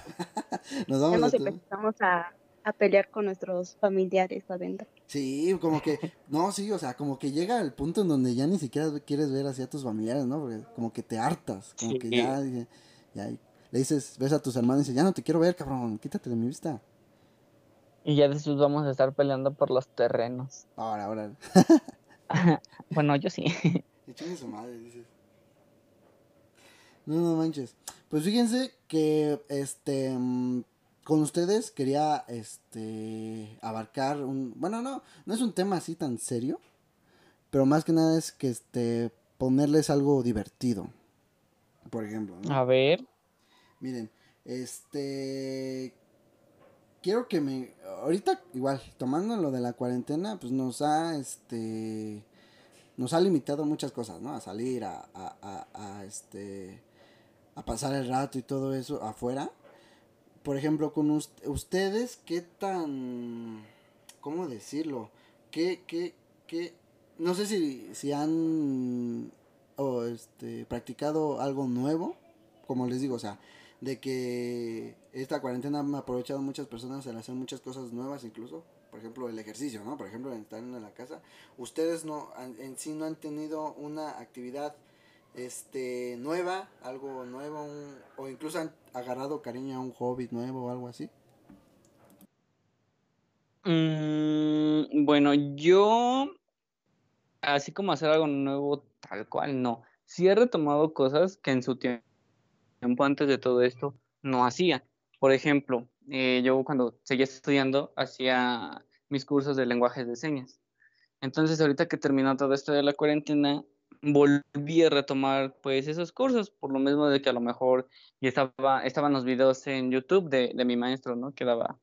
nos Ya vamos nos a... empezamos a, a pelear con nuestros familiares adentro. Sí, como que, no, sí, o sea, como que llega el punto en donde ya ni siquiera quieres ver así a tus familiares, ¿no? Porque como que te hartas, como que ya, dije, ya, le dices, ves a tus hermanos y dices, ya no te quiero ver, cabrón, quítate de mi vista. Y ya después vamos a estar peleando por los terrenos. Ahora, ahora, bueno, yo sí. y su madre, dices. No, no manches. Pues fíjense que, este, mm, con ustedes quería este abarcar un bueno no no es un tema así tan serio pero más que nada es que este ponerles algo divertido por ejemplo ¿no? A ver. miren este quiero que me ahorita igual tomando lo de la cuarentena pues nos ha este nos ha limitado muchas cosas no a salir a, a, a, a, este a pasar el rato y todo eso afuera por ejemplo, con us- ustedes, ¿qué tan... ¿Cómo decirlo? ¿Qué, qué, qué... No sé si, si han o este, practicado algo nuevo, como les digo, o sea, de que esta cuarentena han aprovechado muchas personas al hacer muchas cosas nuevas incluso. Por ejemplo, el ejercicio, ¿no? Por ejemplo, en estar en la casa. Ustedes no, en sí no han tenido una actividad este nueva, algo nuevo, o incluso han agarrado cariño a un hobby nuevo o algo así. Mm, bueno, yo, así como hacer algo nuevo, tal cual, no. Sí he retomado cosas que en su tie- tiempo antes de todo esto no hacía. Por ejemplo, eh, yo cuando seguía estudiando hacía mis cursos de lenguajes de señas. Entonces, ahorita que terminó todo esto de la cuarentena, volví a retomar pues esos cursos, por lo mismo de que a lo mejor ya estaba, estaban los videos en YouTube de, de mi maestro, ¿no? Que daba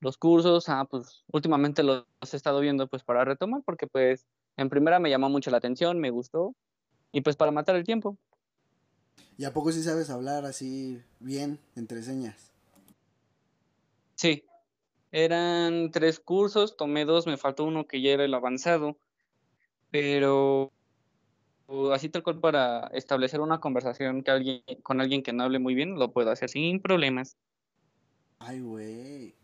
los cursos, ah, pues últimamente los he estado viendo pues para retomar, porque pues en primera me llamó mucho la atención, me gustó, y pues para matar el tiempo. ¿Y a poco sí sabes hablar así bien entre señas? Sí, eran tres cursos, tomé dos, me faltó uno que ya era el avanzado, pero así tal cual para establecer una conversación que alguien, con alguien que no hable muy bien, lo puedo hacer sin problemas. Ay, güey.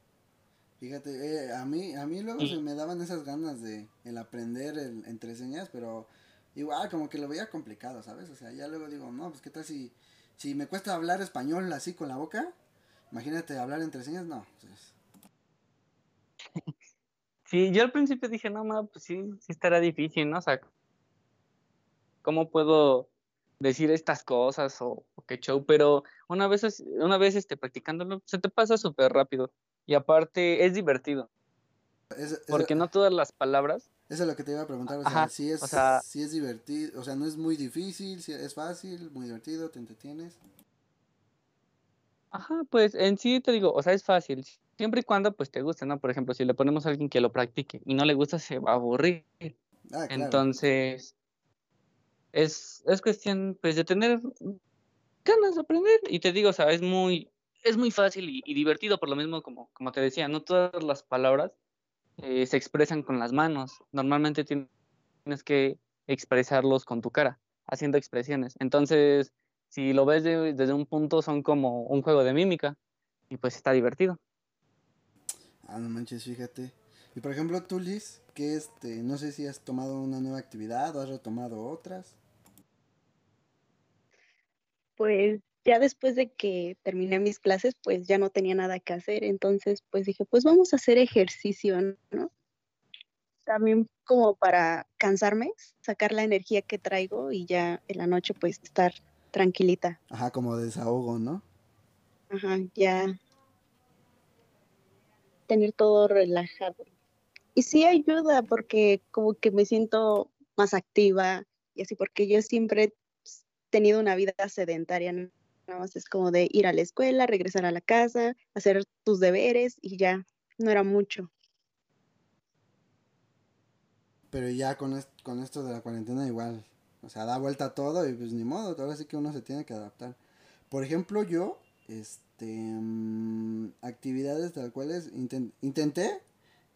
Fíjate, eh, a mí, a mí luego se me daban esas ganas de el aprender el, entre señas, pero igual como que lo veía complicado, ¿sabes? O sea, ya luego digo, no, pues qué tal si, si me cuesta hablar español así con la boca, imagínate hablar entre señas, no. pues, Sí, yo al principio dije, no, ma, pues sí, sí estará difícil, ¿no? O sea, ¿cómo puedo decir estas cosas o, o qué show? Pero una vez, una vez este, practicándolo, se te pasa súper rápido. Y aparte, es divertido, es- es- porque no todas las palabras, Eso es lo que te iba a preguntar, o sea, Ajá, si es, o sea- si es divertido, o sea, no es muy difícil, si es fácil, muy divertido, te entretienes. ajá, pues en sí te digo, o sea, es fácil, siempre y cuando pues te guste, ¿no? Por ejemplo, si le ponemos a alguien que lo practique y no le gusta, se va a aburrir. Ah, claro. Entonces, es, es cuestión pues de tener ganas de aprender. Y te digo, o sea, es muy, es muy fácil y, divertido, por lo mismo como, como te decía, no todas las palabras eh, se expresan con las manos. Normalmente tien- tienes que expresarlos con tu cara, haciendo expresiones. Entonces, si lo ves de- desde un punto, son como un juego de mímica. Y pues está divertido. Ah, no manches, fíjate. Y por ejemplo, tú, Liz, que este, no sé si has tomado una nueva actividad o has retomado otras. Pues ya después de que terminé mis clases, pues ya no tenía nada que hacer. Entonces, pues dije, pues vamos a hacer ejercicio, ¿no? También como para cansarme, sacar la energía que traigo y ya en la noche pues estar tranquilita. Ajá, como desahogo, ¿no? Ajá, ya tener todo relajado. Y sí ayuda porque como que me siento más activa y así, porque yo siempre tenido una vida sedentaria, nada más es como de ir a la escuela, regresar a la casa, hacer tus deberes y ya, no era mucho. Pero ya con, est- con esto de la cuarentena igual, o sea, da vuelta todo y pues ni modo, ahora sí que uno se tiene que adaptar. Por ejemplo, yo, este, mm, actividades tal cuales inten- intenté,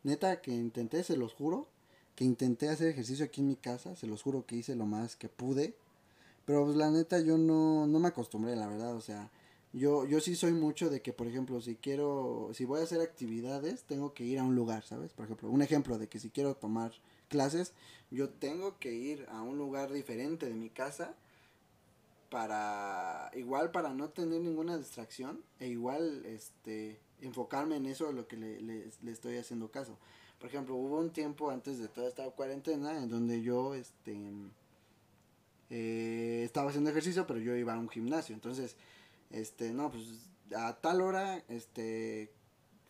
neta que intenté, se los juro, que intenté hacer ejercicio aquí en mi casa, se los juro que hice lo más que pude, pero pues la neta yo no, no me acostumbré, la verdad, o sea, yo, yo sí soy mucho de que, por ejemplo, si quiero, si voy a hacer actividades, tengo que ir a un lugar, ¿sabes? Por ejemplo, un ejemplo de que si quiero tomar clases, yo tengo que ir a un lugar diferente de mi casa para igual para no tener ninguna distracción e igual este enfocarme en eso lo que le, le- le estoy haciendo caso. Por ejemplo, hubo un tiempo antes de toda esta cuarentena en donde yo este eh, estaba haciendo ejercicio, pero yo iba a un gimnasio. Entonces, este, no, pues a tal hora, este,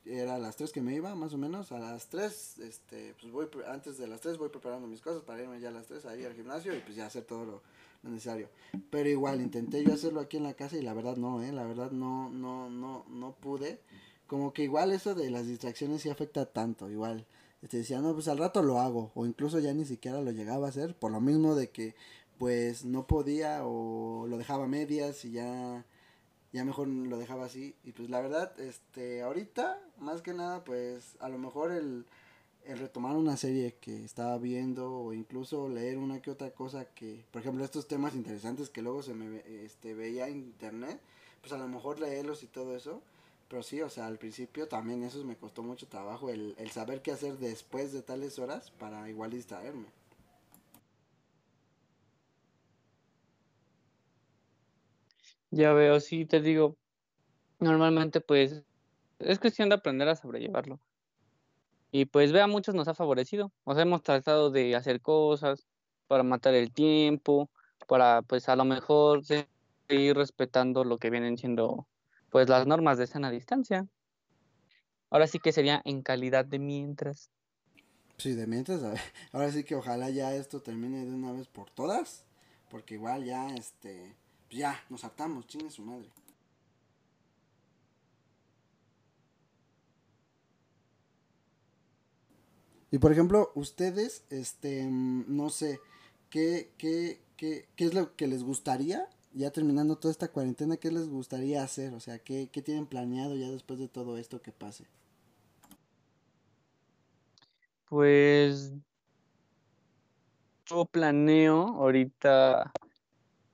era a las 3 que me iba, más o menos, a las 3, este, pues voy, antes de las 3 voy preparando mis cosas para irme ya a las 3 ahí al gimnasio y pues ya hacer todo lo, lo necesario. Pero igual, intenté yo hacerlo aquí en la casa y la verdad no, eh, la verdad no, no, no, no pude. Como que igual eso de las distracciones sí afecta tanto, igual. Este, decía, no, pues al rato lo hago, o incluso ya ni siquiera lo llegaba a hacer, por lo mismo de que pues no podía o lo dejaba a medias y ya ya mejor lo dejaba así. Y pues la verdad este ahorita más que nada pues a lo mejor el, el retomar una serie que estaba viendo o incluso leer una que otra cosa que por ejemplo estos temas interesantes que luego se me este, veía en internet pues a lo mejor leerlos y todo eso. Pero sí o sea al principio también eso me costó mucho trabajo el, el saber qué hacer después de tales horas para igual distraerme Ya veo, sí, te digo, normalmente pues es cuestión de aprender a sobrellevarlo. Y pues ve, a muchos nos ha favorecido. O sea, hemos tratado de hacer cosas para matar el tiempo, para pues a lo mejor seguir respetando lo que vienen siendo pues las normas de sana distancia. Ahora sí que sería en calidad de mientras. Sí, de mientras, ahora sí que ojalá ya esto termine de una vez por todas, porque igual ya, este, pues ya, nos hartamos, chingue su madre. Y por ejemplo, ustedes, este, no sé, ¿qué, qué, qué, qué es lo que les gustaría, ya terminando toda esta cuarentena, qué les gustaría hacer? O sea, ¿qué, qué tienen planeado ya después de todo esto que pase? Pues yo planeo ahorita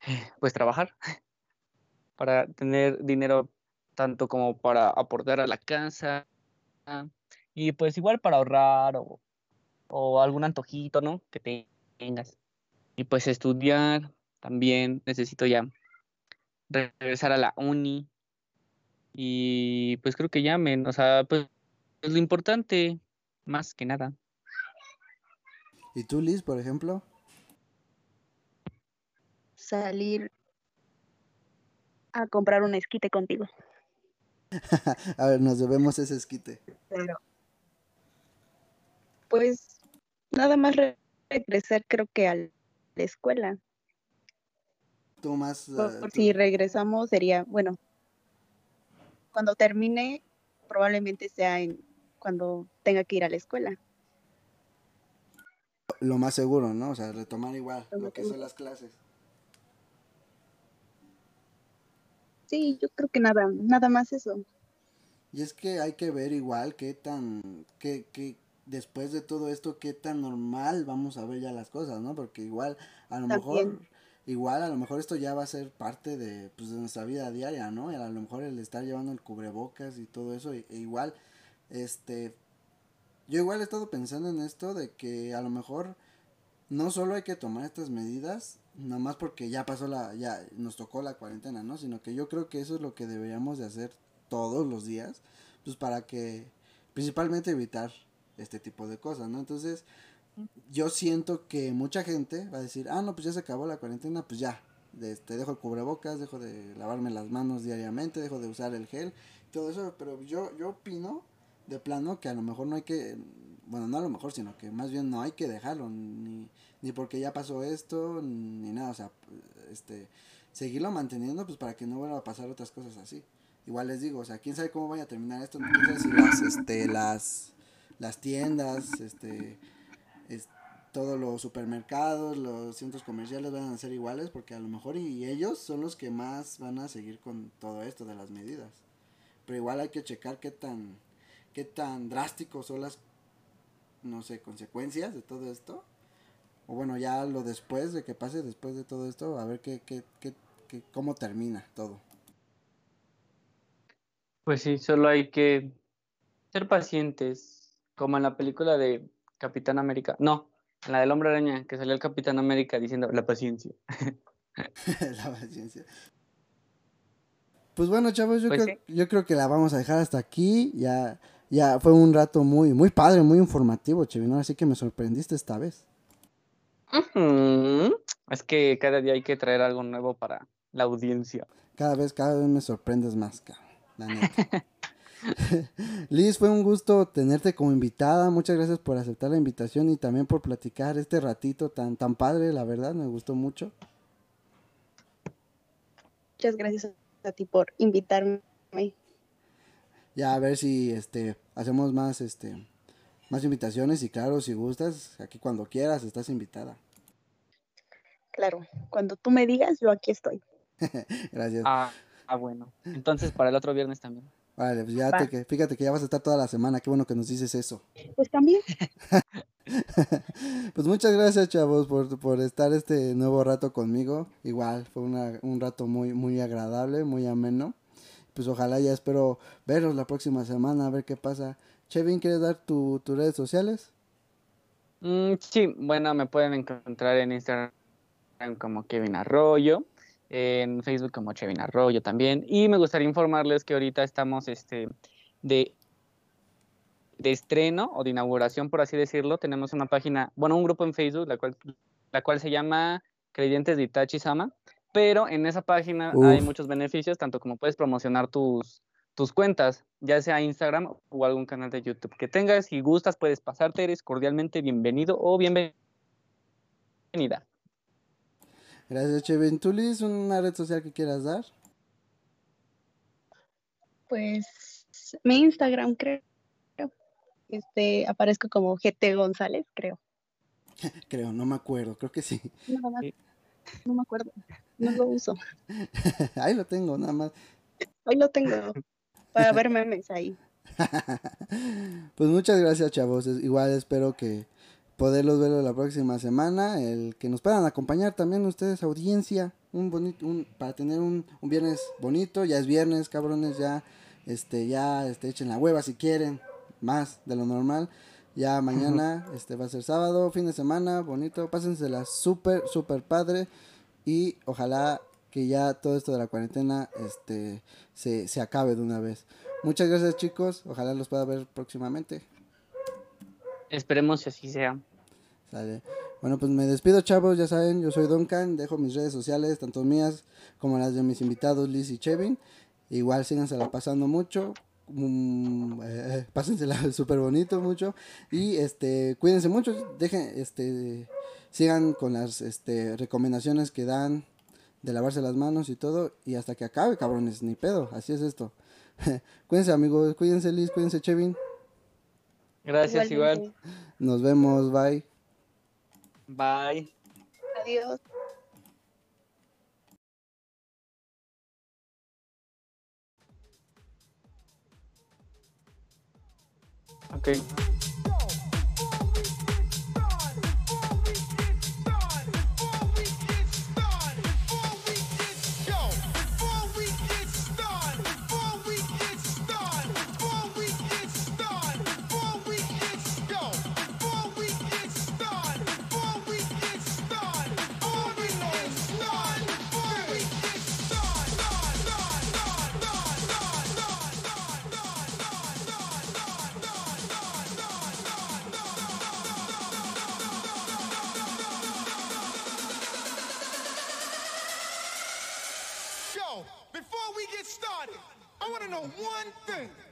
pues trabajar para tener dinero tanto como para aportar a la casa y pues igual para ahorrar o, o algún antojito, ¿no? Que te- tengas. Y pues estudiar también necesito ya re- regresar a la uni y pues creo que llamen, o sea, pues es lo importante más que nada. ¿Y tú, Liz, por ejemplo? Salir a comprar un esquite contigo. A ver, nos debemos ese esquite. Pero, pues, nada más re- regresar, creo que a la escuela. Tú más... Por, eh, por tú- si regresamos sería, bueno, cuando termine, probablemente sea en cuando tenga que ir a la escuela. Lo más seguro, ¿no? O sea, retomar igual Lo que son las clases. Sí, yo creo que nada, nada más eso. Y es que hay que ver igual qué tan, qué, qué, después de todo esto, qué tan normal vamos a ver ya las cosas, ¿no? Porque igual, a lo También. mejor, igual a lo mejor esto ya va a ser parte de, pues, de nuestra vida diaria, ¿no? Y a lo mejor el estar llevando el cubrebocas y todo eso, e, e igual, este, yo igual he estado pensando en esto de que a lo mejor no solo hay que tomar estas medidas, nada más porque ya pasó la, ya nos tocó la cuarentena, ¿no? Sino que yo creo que eso es lo que deberíamos de hacer todos los días, pues para que, principalmente evitar este tipo de cosas, ¿no? Entonces, yo siento que mucha gente va a decir, ah, no, pues ya se acabó la cuarentena, pues ya, este, dejo el cubrebocas, dejo de lavarme las manos diariamente, dejo de usar el gel, todo eso, pero yo, yo opino de plano que a lo mejor no hay que, bueno, no a lo mejor, sino que más bien no hay que dejarlo, ni, ni porque ya pasó esto, ni nada, o sea, este, seguirlo manteniendo, pues para que no vuelva a pasar otras cosas así. Igual les digo, o sea, quién sabe cómo vaya a terminar esto, quién sabe si las, este, las, las tiendas, este, es- todos los supermercados, los centros comerciales van a ser iguales, porque a lo mejor y ellos son los que más van a seguir con todo esto de las medidas. Pero igual hay que checar qué tan, qué tan drásticos son las, no sé, consecuencias de todo esto. O bueno, ya lo después de que pase, después de todo esto, a ver qué, qué, qué, qué- cómo termina todo. Pues sí, solo hay que ser pacientes, como en la película de Capitán América. No, en la del Hombre Araña, que salió el Capitán América diciendo la paciencia. la paciencia. Pues bueno, chavos, yo, Pues creo, yo creo que la vamos a dejar hasta aquí. Ya, ya fue un rato muy, muy padre, muy informativo, Chevino. Así que me sorprendiste esta vez. Es que cada día hay que traer algo nuevo para la audiencia. Cada vez, cada vez me sorprendes más, cabrón. la neta. Liz, fue un gusto tenerte como invitada. Muchas gracias por aceptar la invitación y también por platicar este ratito tan, tan padre, la verdad, me gustó mucho. Muchas gracias a ti por invitarme. Ya a ver si este hacemos más este más invitaciones y claro, si gustas, aquí cuando quieras estás invitada. Claro, cuando tú me digas, yo aquí estoy. Gracias. Ah, ah, bueno. Entonces para el otro viernes también. Vale, pues ya Va. te, que, fíjate que ya vas a estar toda la semana, qué bueno que nos dices eso. Pues también. Pues muchas gracias, chavos, por, por estar este nuevo rato conmigo. Igual, fue una- un rato muy, muy agradable, muy ameno. Pues ojalá ya espero veros la próxima semana, a ver qué pasa. Chevin, ¿quieres dar tu- tus redes sociales? Mm, sí, bueno, me pueden encontrar en Instagram como Kevin Arroyo, en Facebook como Kevin Arroyo también. Y me gustaría informarles que ahorita estamos este, de, de estreno o de inauguración, por así decirlo. Tenemos una página, bueno, un grupo en Facebook, la cual, la cual se llama Creyentes de Itachi Sama. Pero en esa página hay muchos beneficios, tanto como puedes promocionar tus, tus cuentas, ya sea Instagram o algún canal de YouTube que tengas. Si gustas, puedes pasarte, eres cordialmente bienvenido o bienvenida. Gracias, Chevin. ¿Tú, Liz, una red social que quieras dar? Pues mi Instagram, creo. Este, aparezco como GT González, creo. Creo, no me acuerdo, creo que sí. Nada más. Sí. No me acuerdo. No lo uso. Ahí lo tengo, nada más. Hoy lo tengo para ver memes ahí. Pues muchas gracias, chavos. Igual espero que poderlos verlo la próxima semana. El que nos puedan acompañar también ustedes, audiencia. Un bonito, un, para tener un, un viernes bonito. Ya es viernes, cabrones. Ya, este, ya, este, echen la hueva si quieren. Más de lo normal. Ya mañana, este, va a ser sábado, fin de semana, bonito. Pásensela súper, súper padre. Y ojalá que ya todo esto de la cuarentena, este, se, se acabe de una vez. Muchas gracias chicos, ojalá los pueda ver próximamente. Esperemos que así sea. Sale. Bueno, pues me despido chavos, ya saben, yo soy Duncan, dejo mis redes sociales, tanto mías como las de mis invitados Liz y Chevin. Igual sígansela pasando mucho, mm, eh, pásensela súper bonito mucho y este cuídense mucho, dejen, este, sigan con las este, recomendaciones que dan de lavarse las manos y todo y hasta que acabe cabrones, ni pedo, así es esto. cuídense amigos, cuídense Liz, cuídense Chevin, Gracias, igual. Nos vemos, bye. Bye. Adiós. Ok. Know one thing.